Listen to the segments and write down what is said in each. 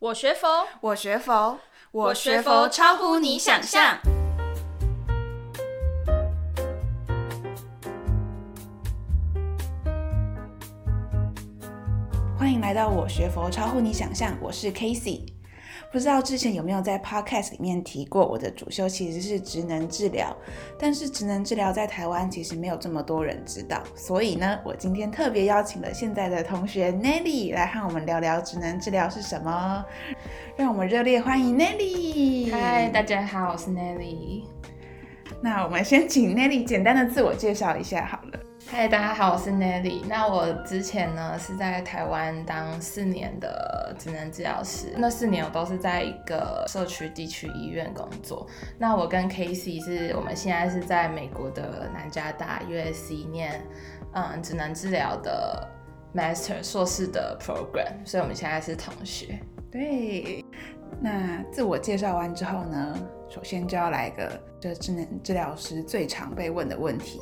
我学佛，我学佛，我学佛超乎你想象。欢迎来到我学佛超乎你想象，我是 Casey。不知道之前有没有在 Podcast 里面提过，我的主修其实是职能治疗，但是职能治疗在台湾其实没有这么多人知道，所以呢，我今天特别邀请了现在的同学 Nelly 来和我们聊聊职能治疗是什么，让我们热烈欢迎 Nelly。嗨，大家好，我是 Nelly。那我们先请 Nelly 简单的自我介绍一下好了。嗨，大家好，我是 Nelly。那我之前呢是在台湾当四年的职能治疗师，那四年我都是在一个社区地区医院工作。那我跟 Casey 是我们现在是在美国的南加大 USC 念嗯职能治疗的 Master 硕士的 Program，所以我们现在是同学。对，那自我介绍完之后呢，首先就要来一个这职能治疗师最常被问的问题。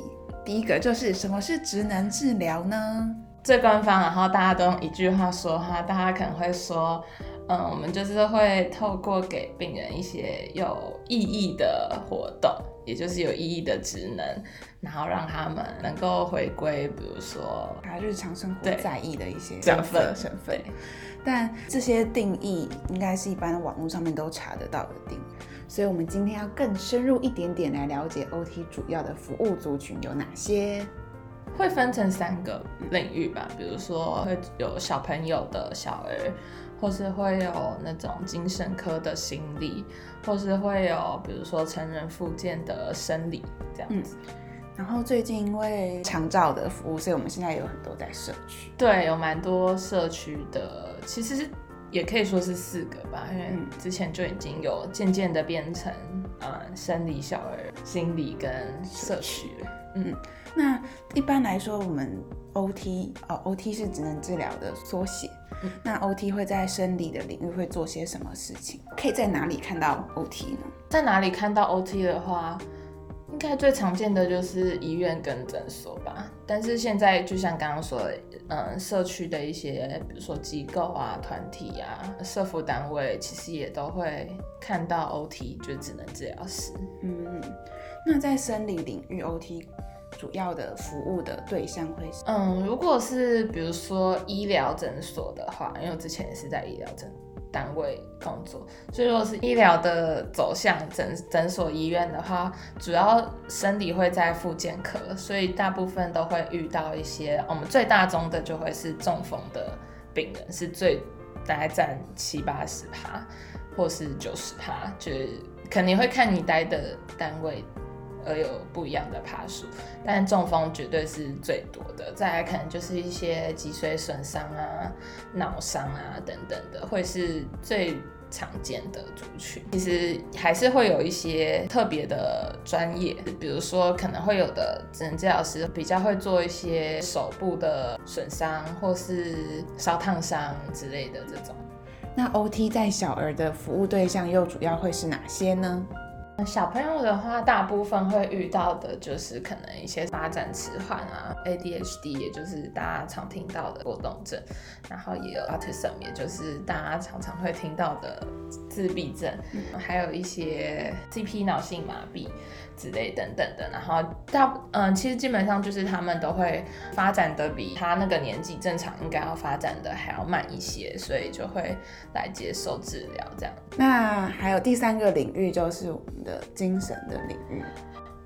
第一个就是什么是职能治疗呢？最官方，然后大家都用一句话说哈，大家可能会说，嗯，我们就是会透过给病人一些有意义的活动，也就是有意义的职能，然后让他们能够回归，比如说他日常生活在意的一些身份身份。但这些定义应该是一般网络上面都查得到的定义。所以，我们今天要更深入一点点来了解 OT 主要的服务族群有哪些，会分成三个领域吧，比如说会有小朋友的小儿，或是会有那种精神科的心理，或是会有比如说成人复健的生理这样子。嗯。然后最近因为长照的服务，所以我们现在有很多在社区。对，有蛮多社区的，其实是。也可以说是四个吧，因为之前就已经有渐渐的变成，呃，生理、小儿、心理跟社区了。嗯，那一般来说，我们 OT 哦，OT 是职能治疗的缩写。嗯，那 OT 会在生理的领域会做些什么事情？可以在哪里看到 OT 呢？在哪里看到 OT 的话？应该最常见的就是医院跟诊所吧，但是现在就像刚刚说的，嗯，社区的一些，比如说机构啊、团体啊、社服单位，其实也都会看到 OT，就是职能治疗师。嗯，那在生理领域，OT 主要的服务的对象会是？嗯，如果是比如说医疗诊所的话，因为我之前也是在医疗诊所。单位工作，所以如果是医疗的走向诊诊所医院的话，主要生理会在复健科，所以大部分都会遇到一些我们最大宗的就会是中风的病人，是最大概占七八十趴，或是九十趴，就是肯定会看你待的单位。而有不一样的爬树，但中风绝对是最多的。再来可能就是一些脊髓损伤啊、脑伤啊等等的，会是最常见的族群。其实还是会有一些特别的专业，比如说可能会有的职能治疗师比较会做一些手部的损伤或是烧烫伤之类的这种。那 OT 在小儿的服务对象又主要会是哪些呢？小朋友的话，大部分会遇到的就是可能一些发展迟缓啊，ADHD，也就是大家常听到的过动症，然后也有 Autism，也就是大家常常会听到的自闭症，嗯、还有一些 CP 脑性麻痹之类等等的。然后大嗯，其实基本上就是他们都会发展的比他那个年纪正常应该要发展的还要慢一些，所以就会来接受治疗这样。那还有第三个领域就是的精神的领域，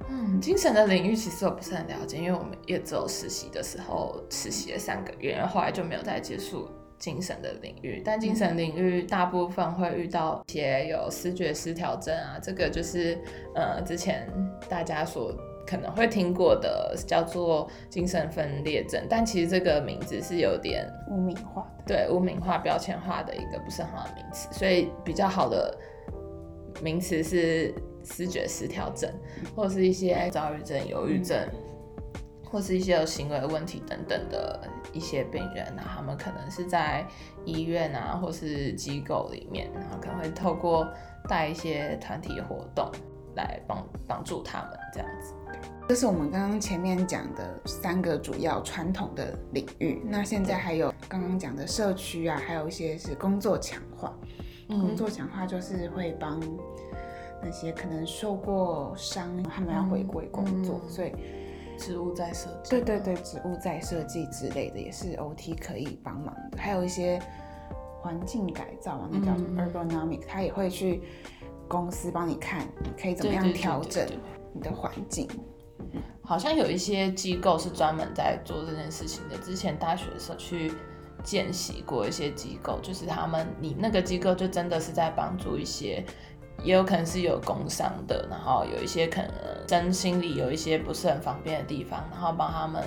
嗯，精神的领域其实我不是很了解，因为我们也只有实习的时候实习了三个月，然后后来就没有再接触精神的领域。但精神领域大部分会遇到一些有视觉失调症啊，这个就是呃之前大家所可能会听过的叫做精神分裂症，但其实这个名字是有点污名化的，对，污名化、标签化的一个不是很好的名词，所以比较好的名词是。视觉失调症，或是一些躁郁症、忧郁症，或是一些有行为问题等等的一些病人，那他们可能是在医院啊，或是机构里面，然后可能会透过带一些团体活动来帮帮助他们这样子。这是我们刚刚前面讲的三个主要传统的领域。那现在还有刚刚讲的社区啊，还有一些是工作强化。嗯、工作讲话就是会帮那些可能受过伤，他们要回归工作，所以植物在设计。对对对，植物在设计之类的也是 OT 可以帮忙的。还有一些环境改造啊，那叫什么 Ergonomic，他也会去公司帮你看，你可以怎么样调整你的环境。好像有一些机构是专门在做这件事情的。之前大学的时候去见习过一些机构，就是他们，你那个机构就真的是在帮助一些，也有可能是有工伤的，然后有一些可能身心里有一些不是很方便的地方，然后帮他们。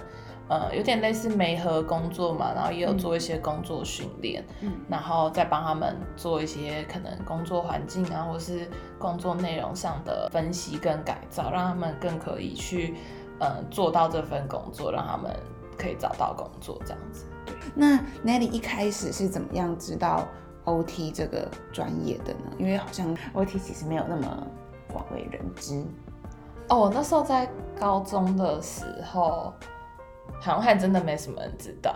呃，有点类似媒合工作嘛，然后也有做一些工作训练，嗯，然后再帮他们做一些可能工作环境啊，或是工作内容上的分析跟改造，让他们更可以去呃做到这份工作，让他们可以找到工作这样子。那 Nelly 一开始是怎么样知道 OT 这个专业的呢？因为好像 OT 其实没有那么广为人知。哦，我那时候在高中的时候。好像还真的没什么人知道，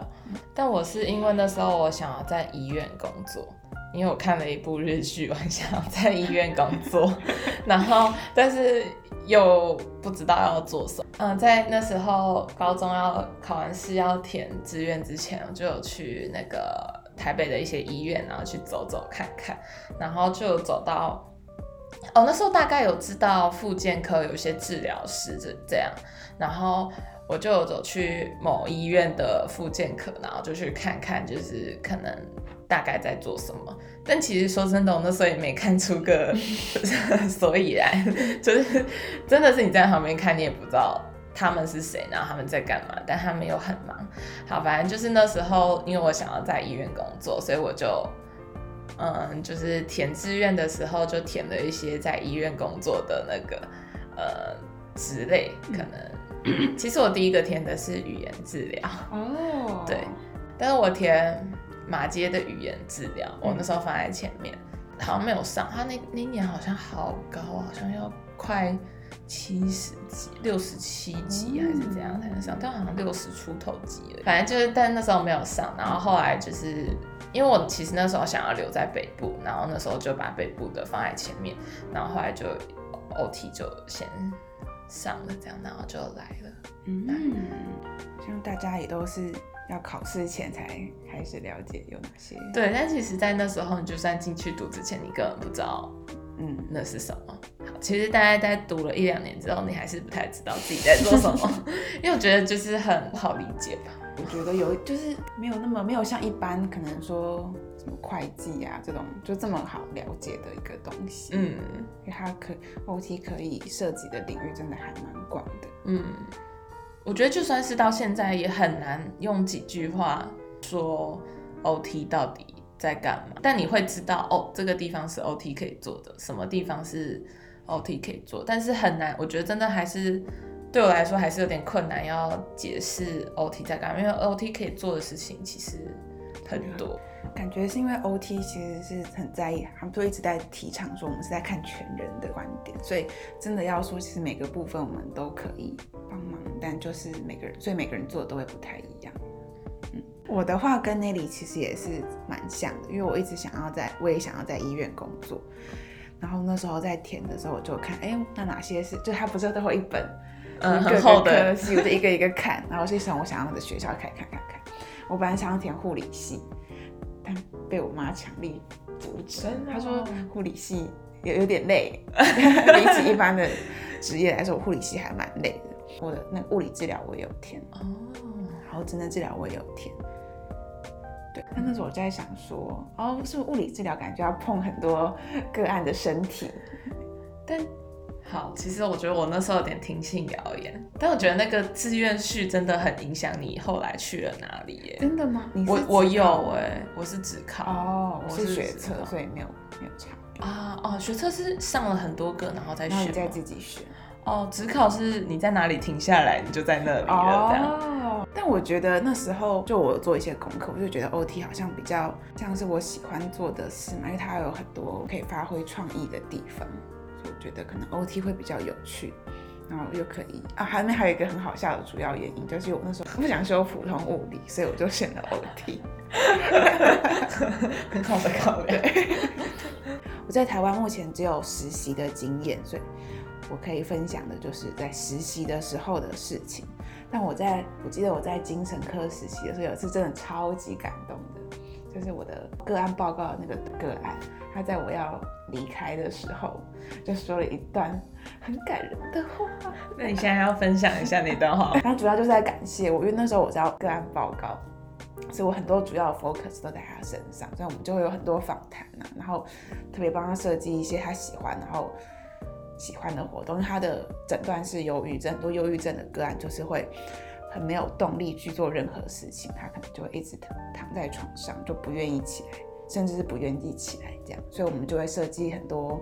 但我是因为那时候我想要在医院工作，因为我看了一部日剧，我很想要在医院工作，然后但是又不知道要做什么。嗯，在那时候高中要考完试要填志愿之前，我就有去那个台北的一些医院，然后去走走看看，然后就走到，哦，那时候大概有知道复健科有一些治疗师这这样，然后。我就走去某医院的复健科，然后就去看看，就是可能大概在做什么。但其实说真的，我那时候也没看出个 所以然，就是真的是你在旁边看，你也不知道他们是谁，然后他们在干嘛。但他们又很忙。好，反正就是那时候，因为我想要在医院工作，所以我就嗯，就是填志愿的时候就填了一些在医院工作的那个呃职类，可能。其实我第一个填的是语言治疗哦，对，但是我填马街的语言治疗，我那时候放在前面，好像没有上。他那那年好像好高，好像要快七十几、六十七级还是怎样才能上，但好像六十出头级了。反正就是，但那时候没有上。然后后来就是因为我其实那时候想要留在北部，然后那时候就把北部的放在前面，然后后来就 OT 就先。上了这样，然后就来了。嗯，像大家也都是要考试前才开始了解有哪些。对，但其实，在那时候，你就算进去读之前，你根本不知道，嗯，那是什么。好，其实大概在读了一两年之后，你还是不太知道自己在做什么，因为我觉得就是很不好理解吧。我觉得有，就是没有那么没有像一般可能说。会计啊，这种就这么好了解的一个东西，嗯，因为它可 OT 可以涉及的领域真的还蛮广的，嗯，我觉得就算是到现在也很难用几句话说 OT 到底在干嘛，但你会知道哦，这个地方是 OT 可以做的，什么地方是 OT 可以做，但是很难，我觉得真的还是对我来说还是有点困难要解释 OT 在干嘛，因为 OT 可以做的事情其实很多。感觉是因为 OT 其实是很在意，他们都一直在提倡说我们是在看全人的观点，所以真的要说，其实每个部分我们都可以帮忙，但就是每个人，所以每个人做的都会不太一样。嗯，我的话跟 Nelly 其实也是蛮像的，因为我一直想要在，我也想要在医院工作，然后那时候在填的时候我就看，哎，那哪些是，就他不是都会一本，嗯，很厚的，我就一个一个看，然后就想我想要的学校看看看看，我本来想要填护理系。但被我妈强力阻止。她说护理系有有点累，比起一般的职业来说，护理系还蛮累的。我的那个物理治疗我也有填哦，然后职能治疗我也有填。对，但那时候我在想说，哦，是不是物理治疗感觉要碰很多个案的身体？但好，其实我觉得我那时候有点听信谣言，但我觉得那个志愿序真的很影响你后来去了哪里耶。真的吗？我我有哎，我是只考哦，我是学测，所以没有没有差啊哦，学测是上了很多个，然后再选，再自己选哦。只考是你在哪里停下来，你就在那里了这样。哦，但我觉得那时候就我做一些功课，我就觉得 OT 好像比较像是我喜欢做的事嘛，因为它有很多可以发挥创意的地方。我觉得可能 OT 会比较有趣，然后又可以啊，后面还有一个很好笑的主要原因，就是我那时候不想修普通物理，所以我就选了 OT。很好的考虑。我在台湾目前只有实习的经验，所以我可以分享的就是在实习的时候的事情。但我在我记得我在精神科实习的时候，有一次真的超级感动的，就是我的个案报告那个个案，他在我要离开的时候，就说了一段很感人的话。那你现在要分享一下那段话？他主要就是在感谢我，因为那时候我在个案报告，所以我很多主要的 focus 都在他身上，所以我们就会有很多访谈啊，然后特别帮他设计一些他喜欢，然后。喜欢的活动，因为他的诊断是忧郁症，很多忧郁症的个案就是会没有动力去做任何事情，他可能就会一直躺在床上，就不愿意起来，甚至是不愿意起来这样，所以我们就会设计很多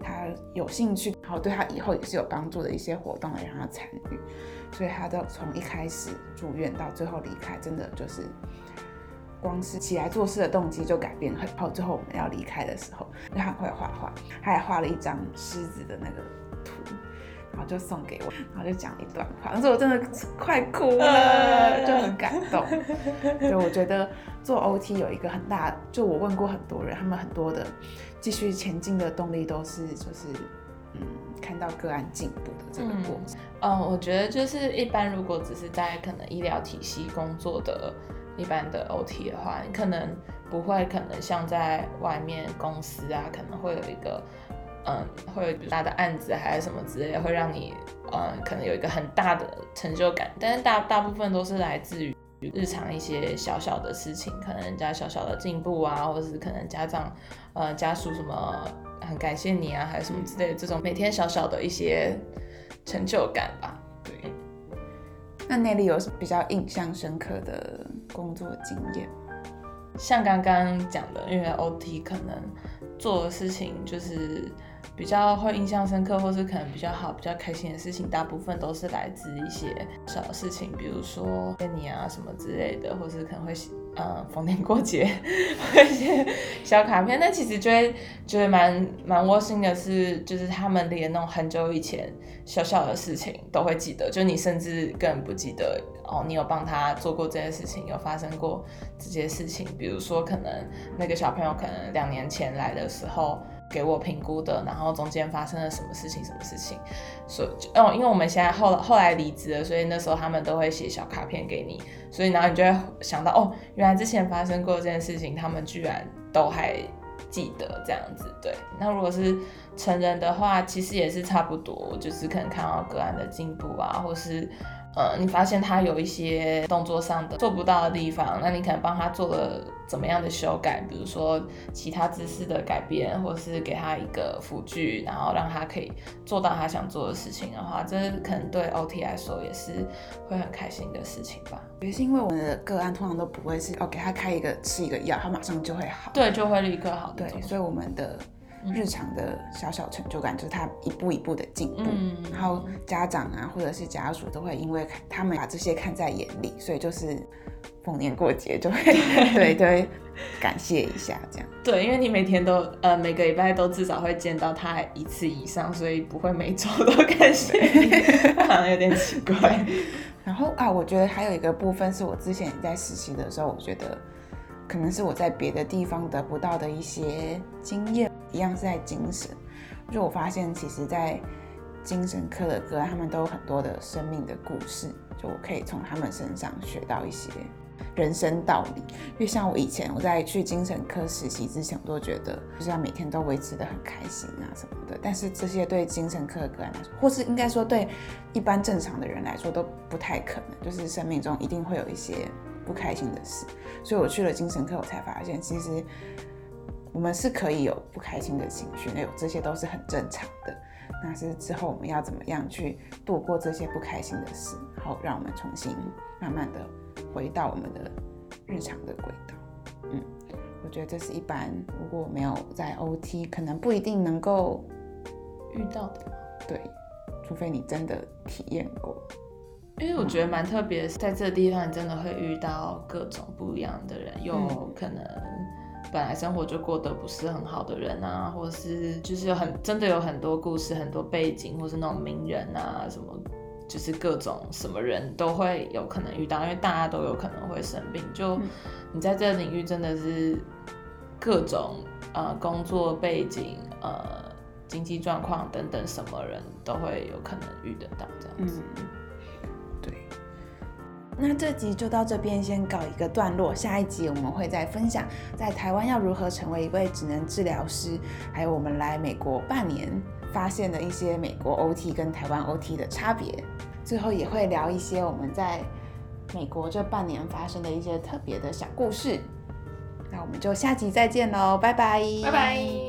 他有兴趣，然后对他以后也是有帮助的一些活动来让他参与，所以他的从一开始住院到最后离开，真的就是。光是起来做事的动机就改变很后，最后我们要离开的时候，他很会画画，他还画了一张狮子的那个图，然后就送给我，然后就讲一段话，但是我真的快哭了，就很感动。就我觉得做 OT 有一个很大，就我问过很多人，他们很多的继续前进的动力都是就是嗯，看到个案进步的这个过程。嗯，嗯，我觉得就是一般如果只是在可能医疗体系工作的。一般的 OT 的话，你可能不会，可能像在外面公司啊，可能会有一个，嗯，会有大的案子还是什么之类的，会让你，嗯，可能有一个很大的成就感。但是大大部分都是来自于日常一些小小的事情，可能人家小小的进步啊，或者是可能家长，呃，家属什么很感谢你啊，还是什么之类的，这种每天小小的一些成就感吧。对。那那里有什么比较印象深刻的工作经验？像刚刚讲的，因为 OT 可能做的事情就是比较会印象深刻，或是可能比较好、比较开心的事情，大部分都是来自一些小事情，比如说跟你啊什么之类的，或是可能会。呃，逢年过节 会写小卡片，但其实觉得觉得蛮蛮窝心的是，就是他们连那种很久以前小小的事情都会记得，就你甚至更不记得哦，你有帮他做过这些事情，有发生过这些事情，比如说可能那个小朋友可能两年前来的时候。给我评估的，然后中间发生了什么事情，什么事情，所以哦，因为我们现在后后来离职了，所以那时候他们都会写小卡片给你，所以然后你就会想到哦，原来之前发生过这件事情，他们居然都还记得这样子。对，那如果是成人的话，其实也是差不多，就是可能看到个案的进步啊，或是。呃，你发现他有一些动作上的做不到的地方，那你可能帮他做了怎么样的修改，比如说其他姿势的改变，或是给他一个辅具，然后让他可以做到他想做的事情的话，这可能对 OT 来说也是会很开心的事情吧。也是因为我们的个案通常都不会是哦，给他开一个吃一个药，他马上就会好，对，就会立刻好。对，所以我们的。日常的小小成就感就是他一步一步的进步，嗯，然后家长啊或者是家属都会因为他们把这些看在眼里，所以就是逢年过节就会对就会感谢一下这样。对，因为你每天都呃每个礼拜都至少会见到他一次以上，所以不会每周都感谢，好像有点奇怪。然后啊，我觉得还有一个部分是我之前在实习的时候，我觉得可能是我在别的地方得不到的一些经验。一样是在精神，就我发现，其实，在精神科的个案，他们都有很多的生命的故事，就我可以从他们身上学到一些人生道理。因为像我以前我在去精神科实习之前，我都觉得就是要每天都维持得很开心啊什么的。但是这些对精神科的个案来说，或是应该说对一般正常的人来说，都不太可能。就是生命中一定会有一些不开心的事。所以我去了精神科，我才发现其实。我们是可以有不开心的情绪，那有这些都是很正常的。那是之后我们要怎么样去度过这些不开心的事，然后让我们重新慢慢的回到我们的日常的轨道。嗯，我觉得这是一般如果没有在 OT，可能不一定能够遇到的。对，除非你真的体验过。因为我觉得蛮特别是，在这个地方你真的会遇到各种不一样的人，有可能。本来生活就过得不是很好的人啊，或者是就是有很真的有很多故事、很多背景，或是那种名人啊什么，就是各种什么人都会有可能遇到，因为大家都有可能会生病。就你在这个领域真的是各种呃工作背景、呃经济状况等等，什么人都会有可能遇得到这样子。嗯那这集就到这边先告一个段落，下一集我们会再分享在台湾要如何成为一位职能治疗师，还有我们来美国半年发现的一些美国 OT 跟台湾 OT 的差别，最后也会聊一些我们在美国这半年发生的一些特别的小故事。那我们就下集再见喽，拜拜，拜拜。